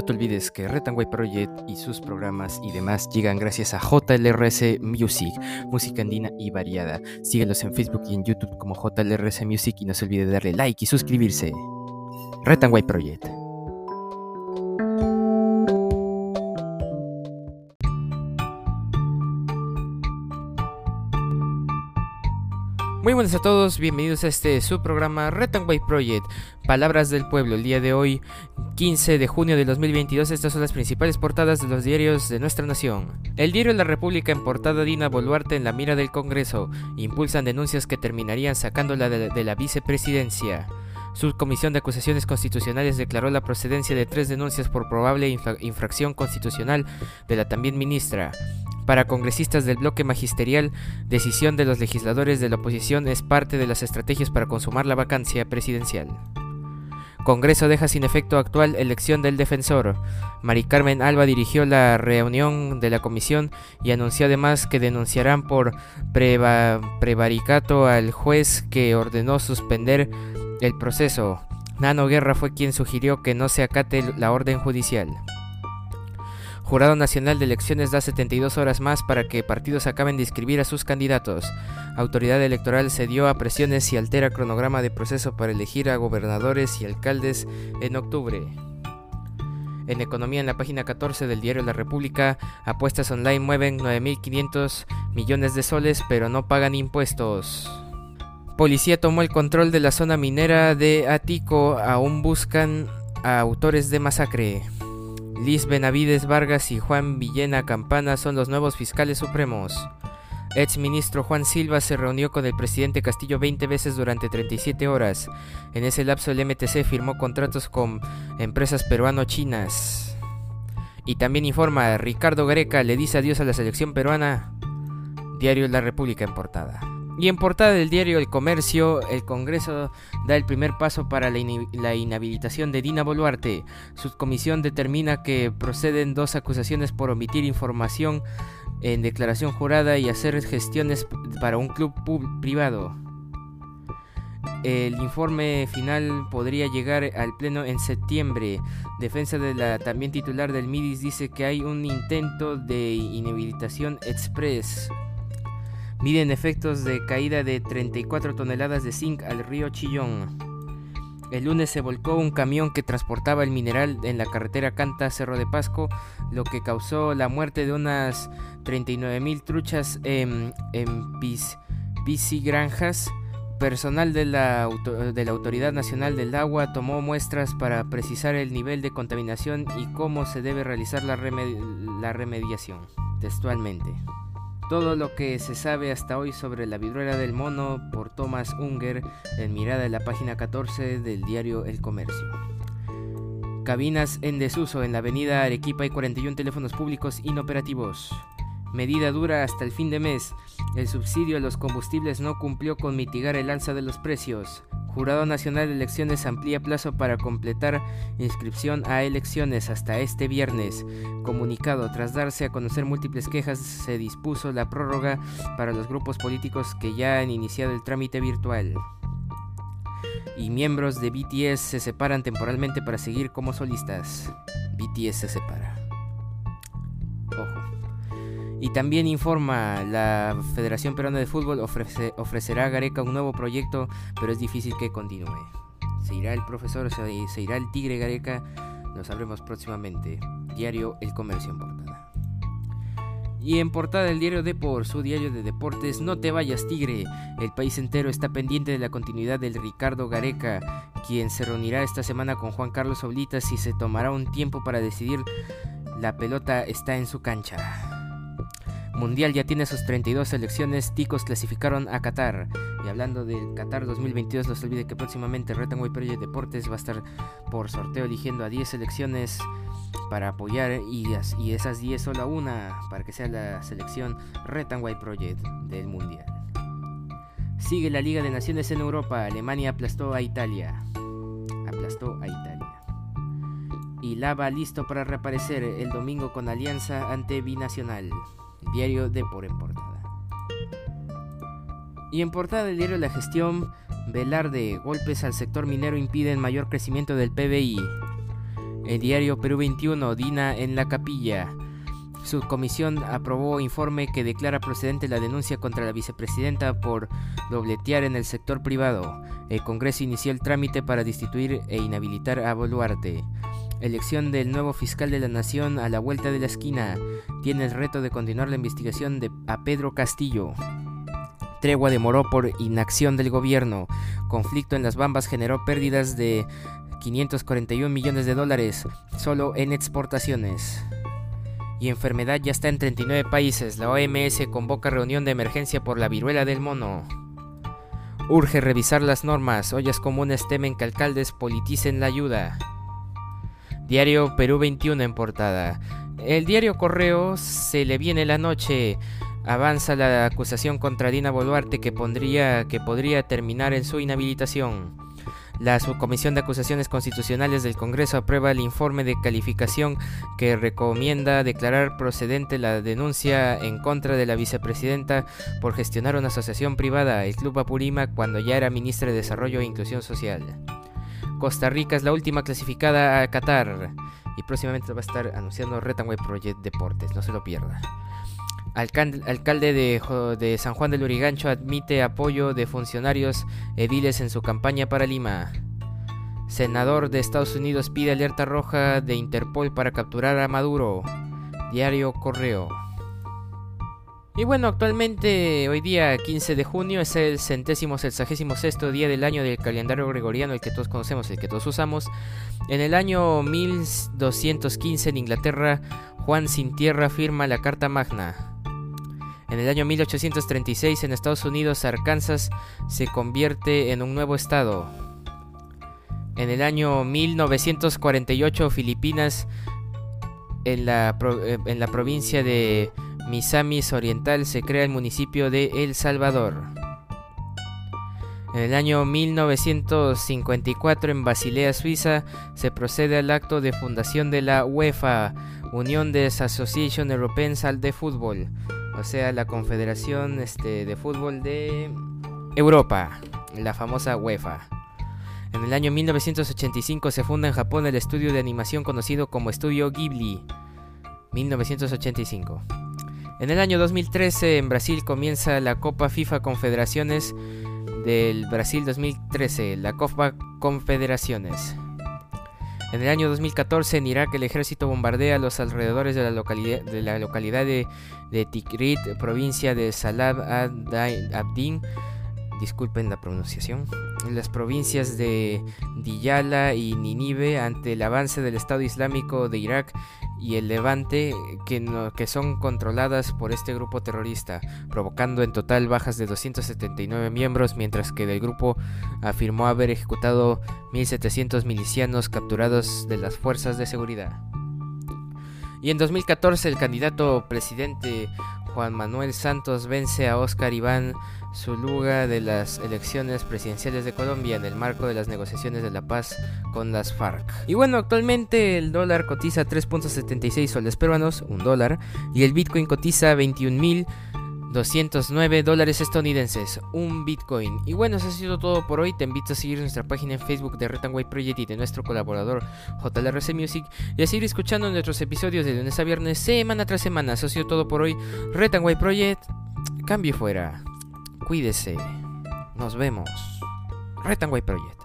No te olvides que Retanway Project y sus programas y demás llegan gracias a JLRS Music, música andina y variada. Síguelos en Facebook y en YouTube como JLRS Music y no se olvide de darle like y suscribirse. Retanway Project. Muy buenas a todos, bienvenidos a este su programa Red Project, Palabras del Pueblo. El día de hoy, 15 de junio de 2022, estas son las principales portadas de los diarios de nuestra nación. El diario La República en portada Dina Boluarte en la mira del Congreso. Impulsan denuncias que terminarían sacándola de, de la vicepresidencia. Su comisión de acusaciones constitucionales declaró la procedencia de tres denuncias por probable infracción constitucional de la también ministra. Para congresistas del bloque magisterial, decisión de los legisladores de la oposición es parte de las estrategias para consumar la vacancia presidencial. Congreso deja sin efecto actual elección del defensor. Mari Carmen Alba dirigió la reunión de la comisión y anunció además que denunciarán por prevaricato al juez que ordenó suspender el proceso. Nano Guerra fue quien sugirió que no se acate la orden judicial. Jurado Nacional de Elecciones da 72 horas más para que partidos acaben de inscribir a sus candidatos. Autoridad Electoral cedió a presiones y altera cronograma de proceso para elegir a gobernadores y alcaldes en octubre. En economía, en la página 14 del diario La República, apuestas online mueven 9.500 millones de soles, pero no pagan impuestos. Policía tomó el control de la zona minera de Atico, aún buscan a autores de masacre. Liz Benavides Vargas y Juan Villena Campana son los nuevos fiscales supremos. Ex ministro Juan Silva se reunió con el presidente Castillo 20 veces durante 37 horas. En ese lapso el MTC firmó contratos con empresas peruano-chinas. Y también informa, Ricardo Gareca le dice adiós a la selección peruana. Diario La República en portada. Y en portada del diario El Comercio, el Congreso da el primer paso para la, inhabilitación de Dina Boluarte. Su comisión determina que proceden dos acusaciones por omitir información en declaración jurada y hacer gestiones para un club privado. El informe final podría llegar al Pleno en septiembre. Defensa de la también titular del MIDIS dice que hay un intento de inhabilitación express miden efectos de caída de 34 toneladas de zinc al río Chillón. El lunes se volcó un camión que transportaba el mineral en la carretera Canta Cerro de Pasco, lo que causó la muerte de unas 39 mil truchas en, en piscigranjas. Personal de la, de la Autoridad Nacional del Agua tomó muestras para precisar el nivel de contaminación y cómo se debe realizar la, la remediación. Textualmente. Todo lo que se sabe hasta hoy sobre la viruela del mono por Thomas Unger en mirada en la página 14 del diario El Comercio. Cabinas en desuso en la avenida Arequipa y 41 teléfonos públicos inoperativos. Medida dura hasta el fin de mes. El subsidio a los combustibles no cumplió con mitigar el alza de los precios. Jurado Nacional de Elecciones amplía plazo para completar inscripción a elecciones hasta este viernes. Comunicado, tras darse a conocer múltiples quejas, se dispuso la prórroga para los grupos políticos que ya han iniciado el trámite virtual. Y miembros de BTS se separan temporalmente para seguir como solistas. BTS se También informa, la Federación Peruana de Fútbol ofrecerá a Gareca un nuevo proyecto, pero es difícil que continúe. Se irá el profesor, se, se irá el Tigre Gareca, lo sabremos próximamente. Diario El Comercio en portada. Y en portada del diario Depor, su diario de deportes, no te vayas Tigre. El país entero está pendiente de la continuidad del Ricardo Gareca, quien se reunirá esta semana con Juan Carlos Oblitas y se tomará un tiempo para decidir la pelota está en su cancha. Mundial ya tiene sus 32 selecciones, ticos clasificaron a Qatar. Y hablando del Qatar 2022, no se olvide que próximamente Retanway Project Deportes va a estar por sorteo eligiendo a 10 selecciones para apoyar y, y esas 10 solo una para que sea la selección Retanway Project del Mundial. Sigue la Liga de Naciones en Europa, Alemania aplastó a Italia. Aplastó a Italia. Y Lava listo para reaparecer el domingo con alianza ante Binacional diario de por en portada. Y en portada del diario La Gestión, Velarde, golpes al sector minero impiden mayor crecimiento del PBI. El diario Perú 21, Dina en la capilla. Su comisión aprobó informe que declara procedente la denuncia contra la vicepresidenta por dobletear en el sector privado. El Congreso inició el trámite para destituir e inhabilitar a Boluarte. Elección del nuevo fiscal de la Nación a la vuelta de la esquina. Tiene el reto de continuar la investigación de a Pedro Castillo. Tregua demoró por inacción del gobierno. Conflicto en las Bambas generó pérdidas de 541 millones de dólares solo en exportaciones. Y enfermedad ya está en 39 países. La OMS convoca reunión de emergencia por la viruela del mono. Urge revisar las normas. Ollas comunes temen que alcaldes politicen la ayuda. Diario Perú 21 en portada. El diario Correo se le viene la noche. Avanza la acusación contra Dina Boluarte que, pondría, que podría terminar en su inhabilitación. La Subcomisión de Acusaciones Constitucionales del Congreso aprueba el informe de calificación que recomienda declarar procedente la denuncia en contra de la vicepresidenta por gestionar una asociación privada, el Club Apurímac, cuando ya era ministra de Desarrollo e Inclusión Social. Costa Rica es la última clasificada a Qatar y próximamente va a estar anunciando Retanway Project Deportes, no se lo pierda. Alcalde, de, San Juan del Urigancho admite apoyo de funcionarios ediles en su campaña para Lima. Senador de Estados Unidos pide alerta roja de Interpol para capturar a Maduro. Diario Correo. Y bueno, actualmente hoy día 15 de junio es el centésimo sexagésimo sexto día del año del calendario gregoriano, el que todos conocemos, el que todos usamos. En el año 1215 en Inglaterra, Juan Sin Tierra firma la Carta Magna. En el año 1836 en Estados Unidos Arkansas se convierte en un nuevo estado. En el año 1948 Filipinas en la, eh, en la provincia de Misamis Oriental se crea el municipio de El Salvador. En el año 1954 en Basilea, Suiza, se procede al acto de fundación de la UEFA, Unión des Association Européennes de Fútbol, o sea, la Confederación este, de Fútbol de Europa, la famosa UEFA. En el año 1985 se funda en Japón el estudio de animación conocido como Estudio Ghibli. 1985. En el año 2013 en Brasil comienza la Copa FIFA Confederaciones del Brasil 2013, la Copa Confederaciones. En el año 2014 en Irak el ejército bombardea los alrededores de la localidad de, la Tikrit, provincia de Salab ad-Abdin, disculpen la pronunciación, en las provincias de Diyala y Ninive ante el avance del Estado Islámico de Irak y el Levante que, que son controladas por este grupo terrorista, provocando en total bajas de 279 miembros, mientras que del grupo afirmó haber ejecutado 1.700 milicianos capturados de las fuerzas de seguridad. Y en 2014 el candidato presidente Juan Manuel Santos vence a Oscar Iván Zuluga de las elecciones presidenciales de Colombia en el marco de las negociaciones de la paz con las FARC. Y bueno, actualmente el dólar cotiza 3.76 soles peruanos, un dólar, y el Bitcoin cotiza 21.209 dólares estadounidenses, un Bitcoin. Y bueno, eso ha sido todo por hoy. Te invito a seguir nuestra página en Facebook de Retanway Project y de nuestro colaborador JLRC Music y a seguir escuchando nuestros episodios de lunes a viernes, semana tras semana. Eso ha sido todo por hoy. Retanway Project, cambio fuera. Cuídese. Nos vemos. Retanway Project.